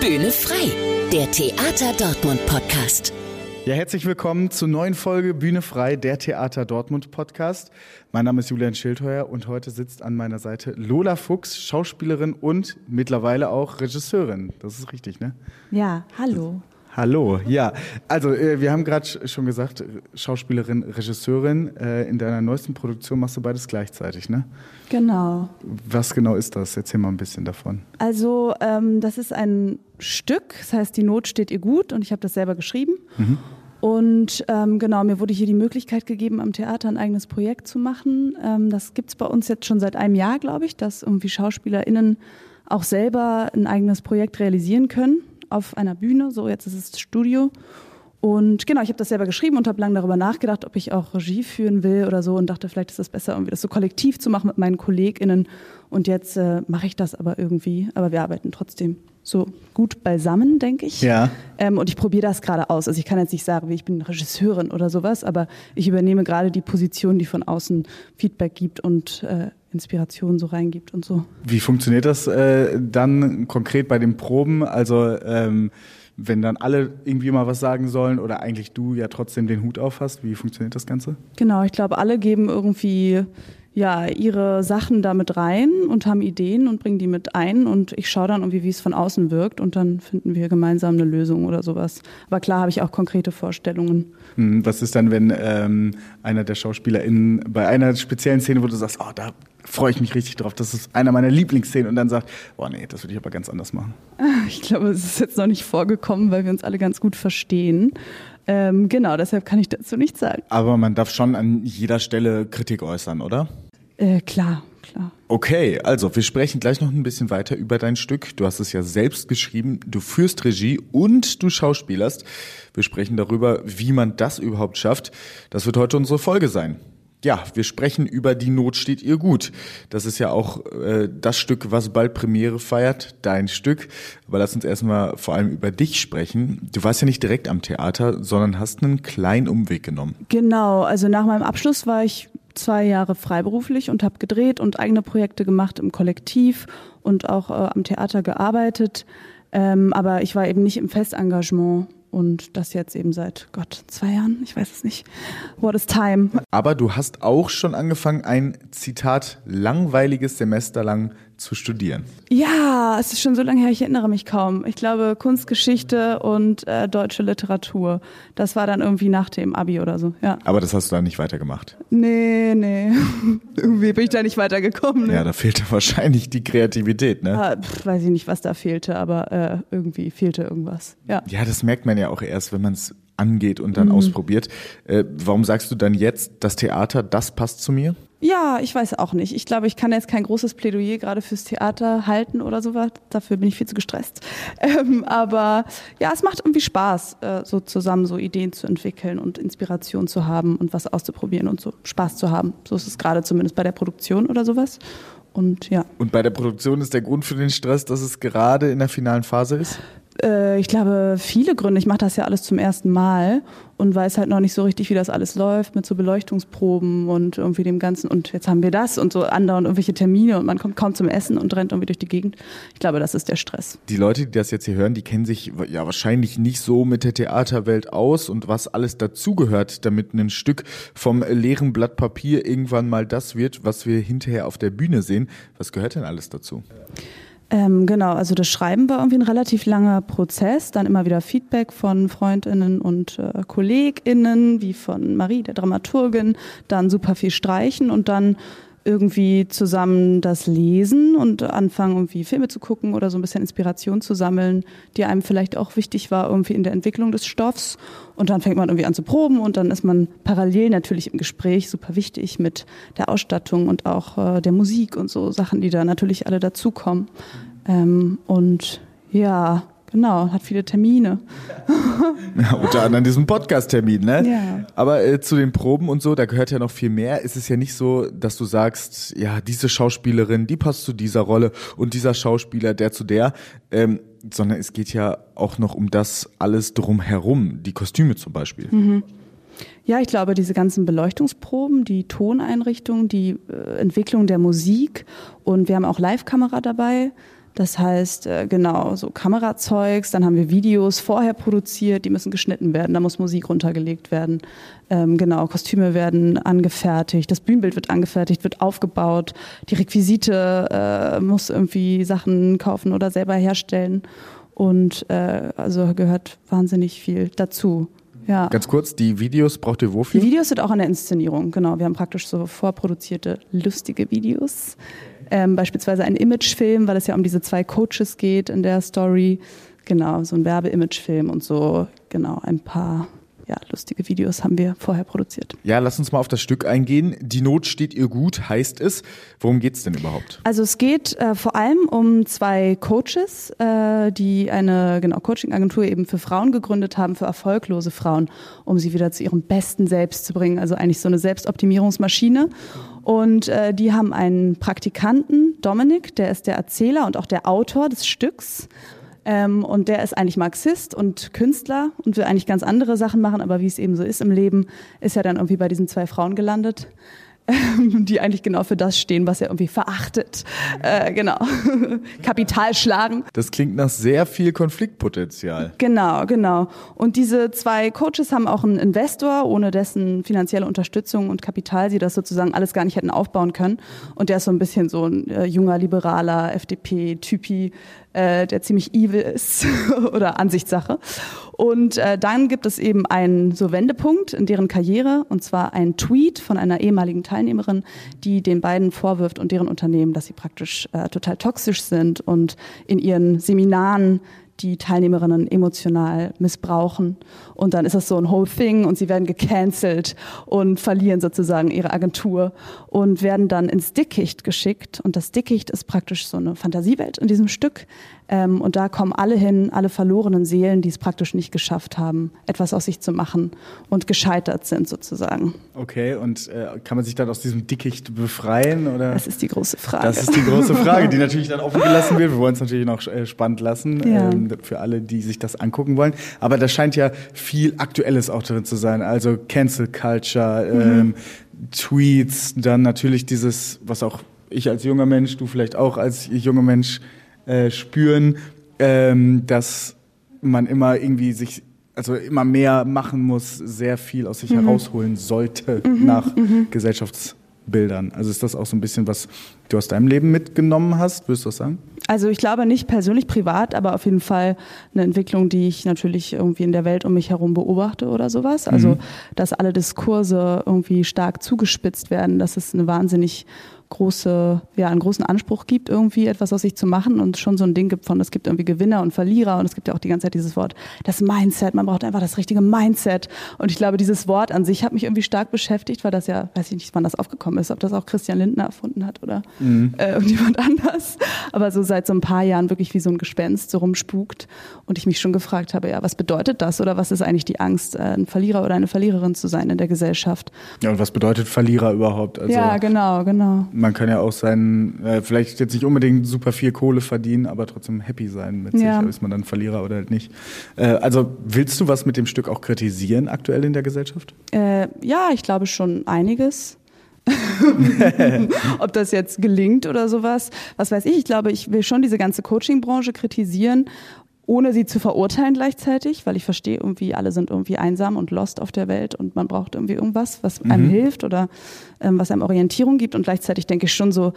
Bühne frei, der Theater Dortmund Podcast. Ja, herzlich willkommen zur neuen Folge Bühne frei, der Theater Dortmund Podcast. Mein Name ist Julian Schildheuer und heute sitzt an meiner Seite Lola Fuchs, Schauspielerin und mittlerweile auch Regisseurin. Das ist richtig, ne? Ja, hallo. Hallo, ja. Also äh, wir haben gerade schon gesagt, Schauspielerin, Regisseurin. Äh, in deiner neuesten Produktion machst du beides gleichzeitig, ne? Genau. Was genau ist das? Erzähl mal ein bisschen davon. Also ähm, das ist ein Stück, das heißt, die Not steht ihr gut und ich habe das selber geschrieben. Mhm. Und ähm, genau, mir wurde hier die Möglichkeit gegeben, am Theater ein eigenes Projekt zu machen. Ähm, das gibt's bei uns jetzt schon seit einem Jahr, glaube ich, dass irgendwie SchauspielerInnen auch selber ein eigenes Projekt realisieren können auf einer Bühne. So, jetzt ist es Studio. Und genau, ich habe das selber geschrieben und habe lange darüber nachgedacht, ob ich auch Regie führen will oder so und dachte, vielleicht ist es besser, irgendwie das so kollektiv zu machen mit meinen KollegInnen. Und jetzt äh, mache ich das aber irgendwie. Aber wir arbeiten trotzdem so gut beisammen, denke ich. Ja. Ähm, und ich probiere das gerade aus. Also ich kann jetzt nicht sagen, wie ich bin Regisseurin oder sowas, aber ich übernehme gerade die Position, die von außen Feedback gibt und äh, Inspiration so reingibt und so. Wie funktioniert das äh, dann konkret bei den Proben? Also ähm, wenn dann alle irgendwie mal was sagen sollen oder eigentlich du ja trotzdem den Hut auf hast, wie funktioniert das Ganze? Genau, ich glaube, alle geben irgendwie ja ihre Sachen damit rein und haben Ideen und bringen die mit ein und ich schaue dann irgendwie, wie es von außen wirkt und dann finden wir gemeinsam eine Lösung oder sowas. Aber klar habe ich auch konkrete Vorstellungen. Hm, was ist dann, wenn ähm, einer der SchauspielerInnen bei einer speziellen Szene, wo du sagst, oh, da freue ich mich richtig drauf. Das ist einer meiner Lieblingsszenen und dann sagt, boah, nee, das würde ich aber ganz anders machen. Ich glaube, es ist jetzt noch nicht vorgekommen, weil wir uns alle ganz gut verstehen. Ähm, genau, deshalb kann ich dazu nichts sagen. Aber man darf schon an jeder Stelle Kritik äußern, oder? Äh, klar, klar. Okay, also wir sprechen gleich noch ein bisschen weiter über dein Stück. Du hast es ja selbst geschrieben, du führst Regie und du schauspielerst. Wir sprechen darüber, wie man das überhaupt schafft. Das wird heute unsere Folge sein ja, wir sprechen über Die Not steht ihr gut. Das ist ja auch äh, das Stück, was bald Premiere feiert, dein Stück. Aber lass uns erstmal vor allem über dich sprechen. Du warst ja nicht direkt am Theater, sondern hast einen kleinen Umweg genommen. Genau, also nach meinem Abschluss war ich zwei Jahre freiberuflich und habe gedreht und eigene Projekte gemacht im Kollektiv und auch äh, am Theater gearbeitet. Ähm, aber ich war eben nicht im Festengagement und das jetzt eben seit Gott zwei Jahren, ich weiß es nicht. What is time? Aber du hast auch schon angefangen, ein Zitat langweiliges Semester lang zu studieren. Ja, es ist schon so lange her, ich erinnere mich kaum. Ich glaube Kunstgeschichte und äh, deutsche Literatur. Das war dann irgendwie nach dem Abi oder so, ja. Aber das hast du dann nicht weitergemacht? Nee, nee. irgendwie bin ich da nicht weitergekommen. Ne? Ja, da fehlte wahrscheinlich die Kreativität, ne? Ah, pff, weiß ich nicht, was da fehlte, aber äh, irgendwie fehlte irgendwas, ja. Ja, das merkt man ja auch erst, wenn man es angeht und dann mhm. ausprobiert. Äh, warum sagst du dann jetzt, das Theater, das passt zu mir? Ja, ich weiß auch nicht. Ich glaube, ich kann jetzt kein großes Plädoyer gerade fürs Theater halten oder sowas. Dafür bin ich viel zu gestresst. Ähm, aber ja, es macht irgendwie Spaß, äh, so zusammen so Ideen zu entwickeln und Inspiration zu haben und was auszuprobieren und so Spaß zu haben. So ist es gerade zumindest bei der Produktion oder sowas. Und ja. Und bei der Produktion ist der Grund für den Stress, dass es gerade in der finalen Phase ist? Äh, ich glaube, viele Gründe. Ich mache das ja alles zum ersten Mal und weiß halt noch nicht so richtig, wie das alles läuft mit so Beleuchtungsproben und irgendwie dem Ganzen. Und jetzt haben wir das und so andauernd irgendwelche Termine und man kommt kaum zum Essen und rennt irgendwie durch die Gegend. Ich glaube, das ist der Stress. Die Leute, die das jetzt hier hören, die kennen sich ja wahrscheinlich nicht so mit der Theaterwelt aus und was alles dazugehört, damit ein Stück vom leeren Blatt Papier irgendwann mal das wird, was wir hinterher auf der Bühne sehen. Was gehört denn alles dazu? Ähm, genau, also das Schreiben war irgendwie ein relativ langer Prozess, dann immer wieder Feedback von Freundinnen und äh, Kolleginnen, wie von Marie, der Dramaturgin, dann super viel Streichen und dann irgendwie zusammen das lesen und anfangen, irgendwie Filme zu gucken oder so ein bisschen Inspiration zu sammeln, die einem vielleicht auch wichtig war, irgendwie in der Entwicklung des Stoffs. Und dann fängt man irgendwie an zu proben und dann ist man parallel natürlich im Gespräch super wichtig mit der Ausstattung und auch äh, der Musik und so Sachen, die da natürlich alle dazukommen. Ähm, und ja, Genau, hat viele Termine. ja, unter anderem diesen Podcast-Termin, ne? Ja. Aber äh, zu den Proben und so, da gehört ja noch viel mehr. Es ist ja nicht so, dass du sagst, ja, diese Schauspielerin, die passt zu dieser Rolle und dieser Schauspieler, der zu der, ähm, sondern es geht ja auch noch um das alles drumherum, die Kostüme zum Beispiel. Mhm. Ja, ich glaube, diese ganzen Beleuchtungsproben, die Toneinrichtung, die äh, Entwicklung der Musik und wir haben auch Live-Kamera dabei Das heißt, äh, genau, so Kamerazeugs, dann haben wir Videos vorher produziert, die müssen geschnitten werden, da muss Musik runtergelegt werden. Ähm, genau, Kostüme werden angefertigt, das Bühnenbild wird angefertigt, wird aufgebaut, die Requisite äh, muss irgendwie Sachen kaufen oder selber herstellen. Und äh, also gehört wahnsinnig viel dazu. Ja. Ganz kurz, die Videos braucht ihr wofür? Die Videos sind auch an der Inszenierung, genau. Wir haben praktisch so vorproduzierte, lustige Videos. Ähm, beispielsweise ein Imagefilm, weil es ja um diese zwei Coaches geht in der Story. Genau, so ein Werbeimagefilm und so, genau, ein paar ja, lustige Videos haben wir vorher produziert. Ja, lass uns mal auf das Stück eingehen. Die Not steht ihr gut, heißt es. Worum geht es denn überhaupt? Also es geht äh, vor allem um zwei Coaches, äh, die eine genau, Coaching-Agentur eben für Frauen gegründet haben, für erfolglose Frauen, um sie wieder zu ihrem besten Selbst zu bringen. Also eigentlich so eine Selbstoptimierungsmaschine. Und äh, die haben einen Praktikanten, Dominik, der ist der Erzähler und auch der Autor des Stücks. Ähm, und der ist eigentlich Marxist und Künstler und will eigentlich ganz andere Sachen machen, aber wie es eben so ist im Leben, ist er dann irgendwie bei diesen zwei Frauen gelandet die eigentlich genau für das stehen, was er irgendwie verachtet. Äh, genau. Kapital schlagen. Das klingt nach sehr viel Konfliktpotenzial. Genau, genau. Und diese zwei Coaches haben auch einen Investor, ohne dessen finanzielle Unterstützung und Kapital sie das sozusagen alles gar nicht hätten aufbauen können. Und der ist so ein bisschen so ein äh, junger, liberaler FDP-Typi, äh, der ziemlich evil ist oder Ansichtssache. Und äh, dann gibt es eben einen so Wendepunkt in deren Karriere und zwar ein Tweet von einer ehemaligen Teilnehmerin, die den beiden vorwirft und deren Unternehmen, dass sie praktisch äh, total toxisch sind und in ihren Seminaren die Teilnehmerinnen emotional missbrauchen. Und dann ist das so ein whole thing und sie werden gecancelt und verlieren sozusagen ihre Agentur und werden dann ins Dickicht geschickt. Und das Dickicht ist praktisch so eine Fantasiewelt in diesem Stück. Ähm, und da kommen alle hin, alle verlorenen Seelen, die es praktisch nicht geschafft haben, etwas aus sich zu machen und gescheitert sind sozusagen. Okay, und äh, kann man sich dann aus diesem Dickicht befreien? Oder? Das ist die große Frage. Das ist die große Frage, die natürlich dann offen gelassen wird. Wir wollen es natürlich noch äh, spannend lassen ja. ähm, für alle, die sich das angucken wollen. Aber da scheint ja viel Aktuelles auch drin zu sein. Also Cancel Culture, mhm. ähm, Tweets, dann natürlich dieses, was auch ich als junger Mensch, du vielleicht auch als junger Mensch äh, spüren, ähm, dass man immer irgendwie sich also immer mehr machen muss, sehr viel aus sich mhm. herausholen sollte mhm, nach mhm. Gesellschaftsbildern. Also ist das auch so ein bisschen, was du aus deinem Leben mitgenommen hast, würdest du das sagen? Also ich glaube nicht persönlich privat, aber auf jeden Fall eine Entwicklung, die ich natürlich irgendwie in der Welt um mich herum beobachte oder sowas. Also mhm. dass alle Diskurse irgendwie stark zugespitzt werden, das ist eine wahnsinnig große, ja, einen großen Anspruch gibt, irgendwie etwas aus sich zu machen und schon so ein Ding gibt von, es gibt irgendwie Gewinner und Verlierer und es gibt ja auch die ganze Zeit dieses Wort, das Mindset, man braucht einfach das richtige Mindset und ich glaube, dieses Wort an sich hat mich irgendwie stark beschäftigt, weil das ja, weiß ich nicht, wann das aufgekommen ist, ob das auch Christian Lindner erfunden hat oder mhm. äh, irgendjemand anders, aber so seit so ein paar Jahren wirklich wie so ein Gespenst so rumspukt und ich mich schon gefragt habe, ja, was bedeutet das oder was ist eigentlich die Angst, äh, ein Verlierer oder eine Verliererin zu sein in der Gesellschaft? Ja, und was bedeutet Verlierer überhaupt? Also ja, genau, genau man kann ja auch sein, äh, vielleicht jetzt nicht unbedingt super viel Kohle verdienen, aber trotzdem happy sein mit ja. sich. Ist man dann Verlierer oder halt nicht? Äh, also willst du was mit dem Stück auch kritisieren aktuell in der Gesellschaft? Äh, ja, ich glaube schon einiges. Ob das jetzt gelingt oder sowas, was weiß ich. Ich glaube, ich will schon diese ganze Coaching-Branche kritisieren ohne sie zu verurteilen gleichzeitig, weil ich verstehe irgendwie, alle sind irgendwie einsam und lost auf der Welt und man braucht irgendwie irgendwas, was einem mhm. hilft oder ähm, was einem Orientierung gibt. Und gleichzeitig denke ich schon so,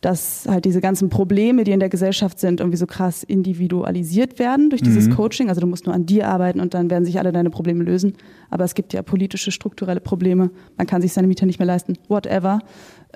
dass halt diese ganzen Probleme, die in der Gesellschaft sind, irgendwie so krass individualisiert werden durch dieses mhm. Coaching. Also du musst nur an dir arbeiten und dann werden sich alle deine Probleme lösen. Aber es gibt ja politische, strukturelle Probleme. Man kann sich seine Miete nicht mehr leisten, whatever.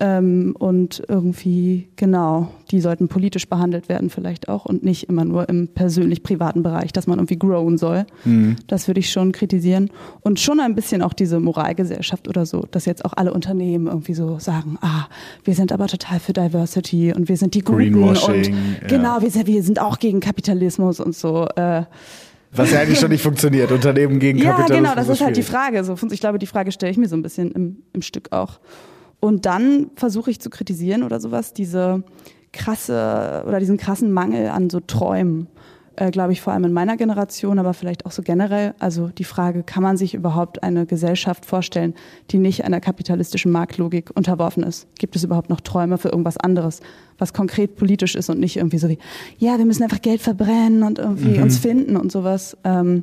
Ähm, und irgendwie, genau, die sollten politisch behandelt werden vielleicht auch und nicht immer nur im persönlich-privaten Bereich, dass man irgendwie growen soll. Mhm. Das würde ich schon kritisieren. Und schon ein bisschen auch diese Moralgesellschaft oder so, dass jetzt auch alle Unternehmen irgendwie so sagen, ah, wir sind aber total für Diversity und wir sind die Guten und ja. genau, wir sind, wir sind auch gegen Kapitalismus und so. Äh, was ja eigentlich schon nicht funktioniert, Unternehmen gegen ja, Kapitalismus. Ja, genau, das ist halt die Frage. So, ich glaube, die Frage stelle ich mir so ein bisschen im, im Stück auch. Und dann versuche ich zu kritisieren oder sowas, diese krasse oder diesen krassen Mangel an so Träumen äh, glaube ich, vor allem in meiner Generation, aber vielleicht auch so generell. Also die Frage, kann man sich überhaupt eine Gesellschaft vorstellen, die nicht einer kapitalistischen Marktlogik unterworfen ist? Gibt es überhaupt noch Träume für irgendwas anderes, was konkret politisch ist und nicht irgendwie so wie, ja, wir müssen einfach Geld verbrennen und irgendwie mhm. uns finden und sowas. Ähm,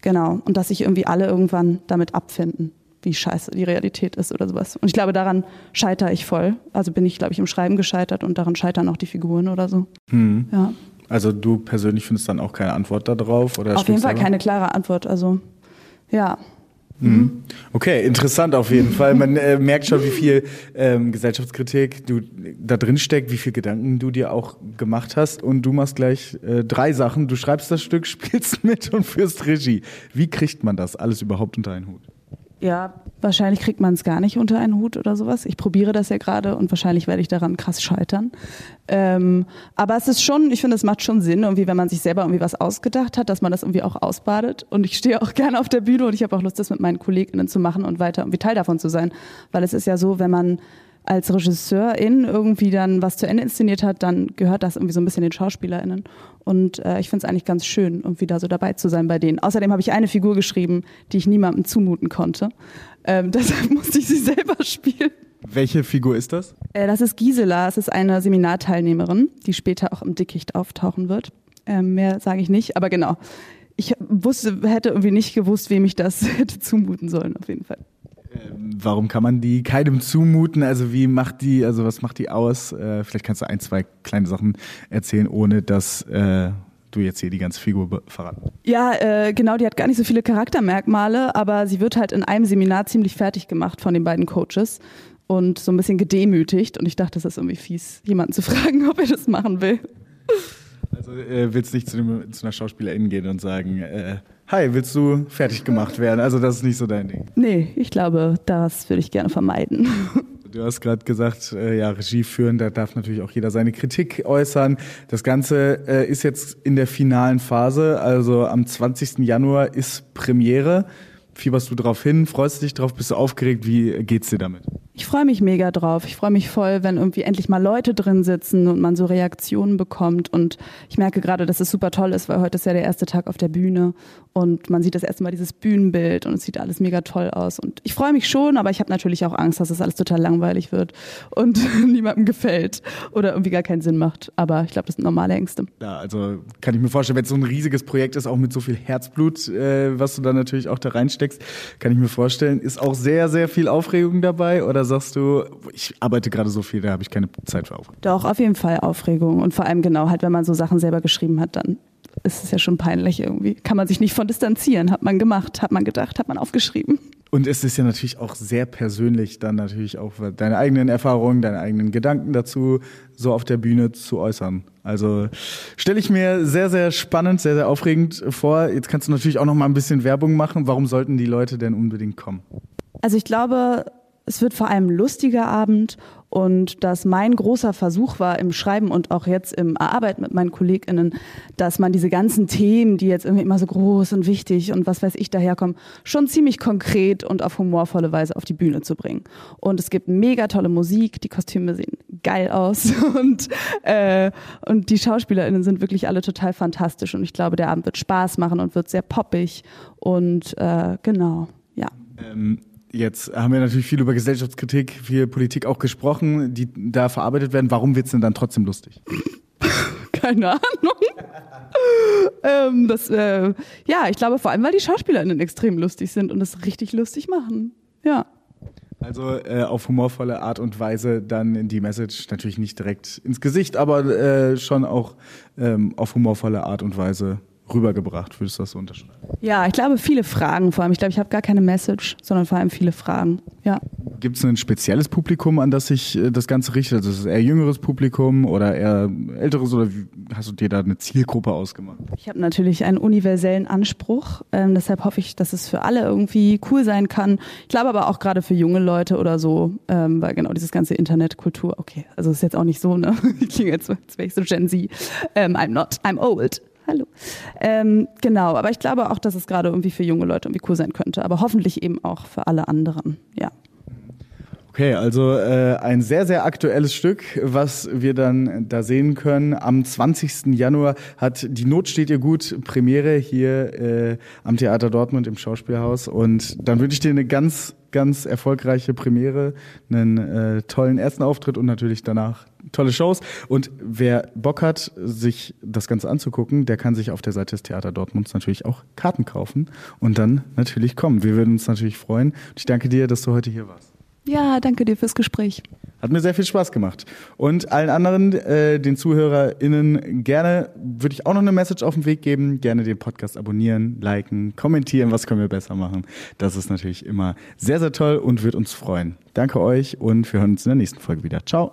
genau. Und dass sich irgendwie alle irgendwann damit abfinden wie scheiße die Realität ist oder sowas. Und ich glaube, daran scheitere ich voll. Also bin ich, glaube ich, im Schreiben gescheitert und daran scheitern auch die Figuren oder so. Mhm. Ja. Also du persönlich findest dann auch keine Antwort darauf? Oder auf jeden Fall selber? keine klare Antwort. Also ja. Mhm. Okay, interessant auf jeden Fall. Man äh, merkt schon, wie viel ähm, Gesellschaftskritik du da drin steckt, wie viel Gedanken du dir auch gemacht hast. Und du machst gleich äh, drei Sachen. Du schreibst das Stück, spielst mit und führst Regie. Wie kriegt man das alles überhaupt unter einen Hut? Ja, wahrscheinlich kriegt man es gar nicht unter einen Hut oder sowas. Ich probiere das ja gerade und wahrscheinlich werde ich daran krass scheitern. Ähm, aber es ist schon, ich finde, es macht schon Sinn, irgendwie, wenn man sich selber irgendwie was ausgedacht hat, dass man das irgendwie auch ausbadet. Und ich stehe auch gerne auf der Bühne und ich habe auch Lust, das mit meinen KollegInnen zu machen und weiter irgendwie Teil davon zu sein. Weil es ist ja so, wenn man als Regisseurin irgendwie dann was zu Ende inszeniert hat, dann gehört das irgendwie so ein bisschen den SchauspielerInnen. Und äh, ich finde es eigentlich ganz schön, irgendwie da so dabei zu sein bei denen. Außerdem habe ich eine Figur geschrieben, die ich niemandem zumuten konnte. Ähm, deshalb musste ich sie selber spielen. Welche Figur ist das? Äh, das ist Gisela. Es ist eine Seminarteilnehmerin, die später auch im Dickicht auftauchen wird. Ähm, mehr sage ich nicht, aber genau. Ich wusste, hätte irgendwie nicht gewusst, wem ich das hätte zumuten sollen, auf jeden Fall. Ähm, warum kann man die keinem zumuten? Also wie macht die, also was macht die aus? Äh, vielleicht kannst du ein, zwei kleine Sachen erzählen, ohne dass äh, du jetzt hier die ganze Figur verraten. Ja, äh, genau, die hat gar nicht so viele Charaktermerkmale, aber sie wird halt in einem Seminar ziemlich fertig gemacht von den beiden Coaches und so ein bisschen gedemütigt. Und ich dachte, das ist irgendwie fies, jemanden zu fragen, ob er das machen will. Also äh, willst nicht zu, dem, zu einer Schauspielerin gehen und sagen, äh, hi, willst du fertig gemacht werden? Also das ist nicht so dein Ding. Nee, ich glaube, das würde ich gerne vermeiden. Du hast gerade gesagt, äh, ja, Regie führen, da darf natürlich auch jeder seine Kritik äußern. Das Ganze äh, ist jetzt in der finalen Phase, also am 20. Januar ist Premiere. Fieberst du drauf hin? Freust du dich drauf? Bist du aufgeregt? Wie geht's dir damit? Ich freue mich mega drauf. Ich freue mich voll, wenn irgendwie endlich mal Leute drin sitzen und man so Reaktionen bekommt. Und ich merke gerade, dass es super toll ist, weil heute ist ja der erste Tag auf der Bühne und man sieht das erste Mal dieses Bühnenbild und es sieht alles mega toll aus. Und ich freue mich schon, aber ich habe natürlich auch Angst, dass es alles total langweilig wird und niemandem gefällt oder irgendwie gar keinen Sinn macht. Aber ich glaube, das sind normale Ängste. Ja, also kann ich mir vorstellen, wenn es so ein riesiges Projekt ist, auch mit so viel Herzblut, äh, was du da natürlich auch da reinsteckst, kann ich mir vorstellen, ist auch sehr, sehr viel Aufregung dabei oder sagst du, ich arbeite gerade so viel, da habe ich keine Zeit für Aufregung? Doch, auf jeden Fall Aufregung. Und vor allem genau, halt, wenn man so Sachen selber geschrieben hat, dann ist es ja schon peinlich irgendwie. Kann man sich nicht von distanzieren. Hat man gemacht, hat man gedacht, hat man aufgeschrieben. Und es ist ja natürlich auch sehr persönlich, dann natürlich auch deine eigenen Erfahrungen, deine eigenen Gedanken dazu so auf der Bühne zu äußern. Also stelle ich mir sehr, sehr spannend, sehr, sehr aufregend vor. Jetzt kannst du natürlich auch noch mal ein bisschen Werbung machen. Warum sollten die Leute denn unbedingt kommen? Also ich glaube, es wird vor allem lustiger Abend und dass mein großer Versuch war im Schreiben und auch jetzt im Erarbeiten mit meinen KollegInnen, dass man diese ganzen Themen, die jetzt irgendwie immer so groß und wichtig und was weiß ich daherkommen, schon ziemlich konkret und auf humorvolle Weise auf die Bühne zu bringen. Und es gibt mega tolle Musik, die Kostüme sehen geil aus und, äh, und die SchauspielerInnen sind wirklich alle total fantastisch und ich glaube, der Abend wird Spaß machen und wird sehr poppig und äh, genau, ja. Ähm Jetzt haben wir natürlich viel über Gesellschaftskritik, viel Politik auch gesprochen, die da verarbeitet werden. Warum wird es denn dann trotzdem lustig? Keine Ahnung. ähm, das, äh, ja, ich glaube vor allem, weil die SchauspielerInnen extrem lustig sind und es richtig lustig machen. Ja. Also äh, auf humorvolle Art und Weise dann die Message natürlich nicht direkt ins Gesicht, aber äh, schon auch ähm, auf humorvolle Art und Weise rübergebracht. Würdest du das so unterschreiben? Ja, ich glaube viele Fragen vor allem. Ich glaube, ich habe gar keine Message, sondern vor allem viele Fragen. Ja. Gibt es ein spezielles Publikum, an das sich äh, das Ganze richtet? Also ist es eher jüngeres Publikum oder eher älteres oder hast du dir da eine Zielgruppe ausgemacht? Ich habe natürlich einen universellen Anspruch. Ähm, deshalb hoffe ich, dass es für alle irgendwie cool sein kann. Ich glaube aber auch gerade für junge Leute oder so, ähm, weil genau dieses ganze Internetkultur, okay, also ist jetzt auch nicht so, ne? Ich klinge jetzt, als wäre ich so Gen Z. Um, I'm not, I'm old. Hallo. Ähm, genau, aber ich glaube auch, dass es gerade irgendwie für junge Leute irgendwie cool sein könnte, aber hoffentlich eben auch für alle anderen, ja. Okay, also äh, ein sehr, sehr aktuelles Stück, was wir dann da sehen können. Am 20. Januar hat Die Not steht ihr gut Premiere hier äh, am Theater Dortmund im Schauspielhaus. Und dann wünsche ich dir eine ganz, ganz erfolgreiche Premiere, einen äh, tollen ersten Auftritt und natürlich danach tolle Shows. Und wer Bock hat, sich das Ganze anzugucken, der kann sich auf der Seite des Theater Dortmunds natürlich auch Karten kaufen und dann natürlich kommen. Wir würden uns natürlich freuen. Und ich danke dir, dass du heute hier warst. Ja, danke dir fürs Gespräch. Hat mir sehr viel Spaß gemacht. Und allen anderen, äh, den ZuhörerInnen, gerne würde ich auch noch eine Message auf den Weg geben. Gerne den Podcast abonnieren, liken, kommentieren, was können wir besser machen. Das ist natürlich immer sehr, sehr toll und wird uns freuen. Danke euch und wir hören uns in der nächsten Folge wieder. Ciao.